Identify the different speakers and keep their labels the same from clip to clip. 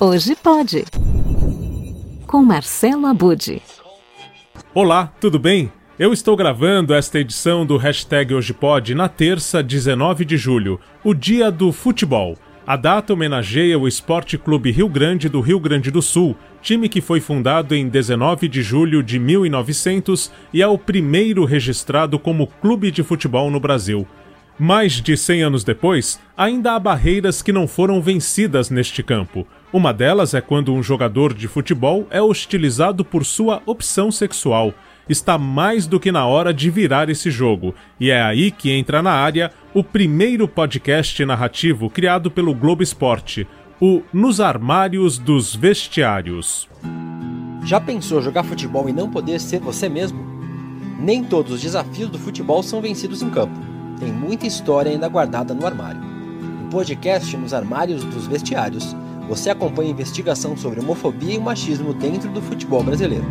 Speaker 1: Hoje pode. Com Marcelo Abude.
Speaker 2: Olá, tudo bem? Eu estou gravando esta edição do Hashtag Hoje Pode na terça, 19 de julho, o dia do futebol. A data homenageia o Esporte Clube Rio Grande do Rio Grande do Sul, time que foi fundado em 19 de julho de 1900 e é o primeiro registrado como clube de futebol no Brasil. Mais de 100 anos depois, ainda há barreiras que não foram vencidas neste campo. Uma delas é quando um jogador de futebol é hostilizado por sua opção sexual está mais do que na hora de virar esse jogo, e é aí que entra na área o primeiro podcast narrativo criado pelo Globo Esporte, o Nos Armários dos Vestiários.
Speaker 3: Já pensou jogar futebol e não poder ser você mesmo? Nem todos os desafios do futebol são vencidos em campo. Tem muita história ainda guardada no armário. No podcast Nos Armários dos Vestiários, você acompanha a investigação sobre homofobia e machismo dentro do futebol brasileiro.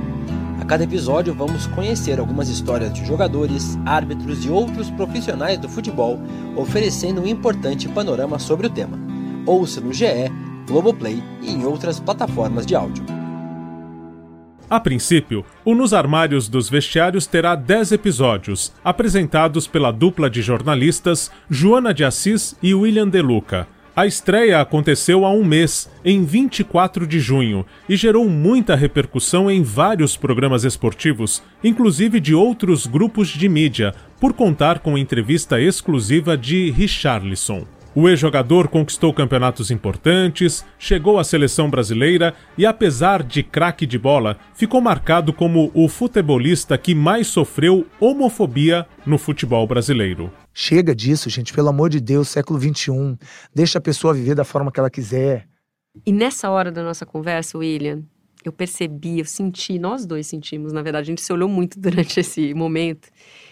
Speaker 3: A cada episódio vamos conhecer algumas histórias de jogadores, árbitros e outros profissionais do futebol, oferecendo um importante panorama sobre o tema. Ouça no GE, Globoplay e em outras plataformas de áudio.
Speaker 2: A princípio, o Nos Armários dos Vestiários terá 10 episódios, apresentados pela dupla de jornalistas Joana de Assis e William De Luca. A estreia aconteceu há um mês, em 24 de junho, e gerou muita repercussão em vários programas esportivos, inclusive de outros grupos de mídia, por contar com entrevista exclusiva de Richarlison. O ex-jogador conquistou campeonatos importantes, chegou à seleção brasileira e, apesar de craque de bola, ficou marcado como o futebolista que mais sofreu homofobia no futebol brasileiro.
Speaker 4: Chega disso, gente, pelo amor de Deus, século XXI. Deixa a pessoa viver da forma que ela quiser.
Speaker 5: E nessa hora da nossa conversa, William, eu percebi, eu senti, nós dois sentimos, na verdade, a gente se olhou muito durante esse momento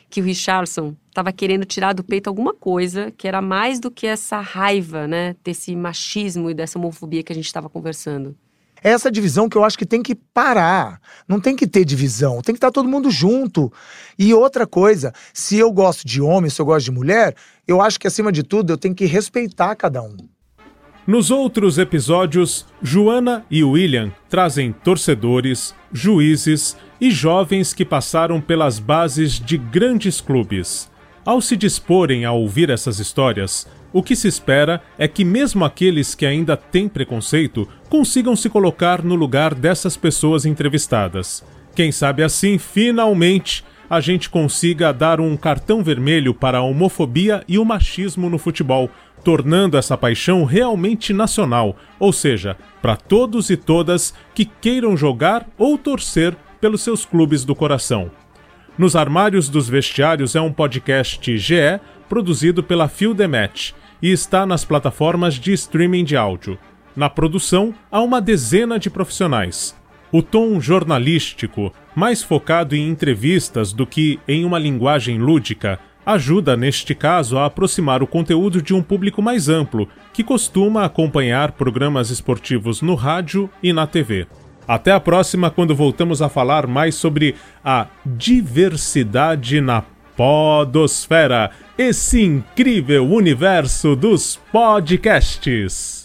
Speaker 5: que o Richardson estava querendo tirar do peito alguma coisa que era mais do que essa raiva, né, desse machismo e dessa homofobia que a gente estava conversando.
Speaker 4: É essa divisão que eu acho que tem que parar. Não tem que ter divisão, tem que estar todo mundo junto. E outra coisa, se eu gosto de homem, se eu gosto de mulher, eu acho que acima de tudo eu tenho que respeitar cada um.
Speaker 2: Nos outros episódios, Joana e William trazem torcedores, juízes e jovens que passaram pelas bases de grandes clubes. Ao se disporem a ouvir essas histórias, o que se espera é que, mesmo aqueles que ainda têm preconceito, consigam se colocar no lugar dessas pessoas entrevistadas. Quem sabe assim, finalmente, a gente consiga dar um cartão vermelho para a homofobia e o machismo no futebol, tornando essa paixão realmente nacional, ou seja, para todos e todas que queiram jogar ou torcer pelos seus clubes do coração. Nos Armários dos Vestiários é um podcast GE produzido pela Fio Match e está nas plataformas de streaming de áudio. Na produção, há uma dezena de profissionais. O tom jornalístico, mais focado em entrevistas do que em uma linguagem lúdica, ajuda, neste caso, a aproximar o conteúdo de um público mais amplo, que costuma acompanhar programas esportivos no rádio e na TV. Até a próxima, quando voltamos a falar mais sobre a diversidade na Podosfera, esse incrível universo dos podcasts.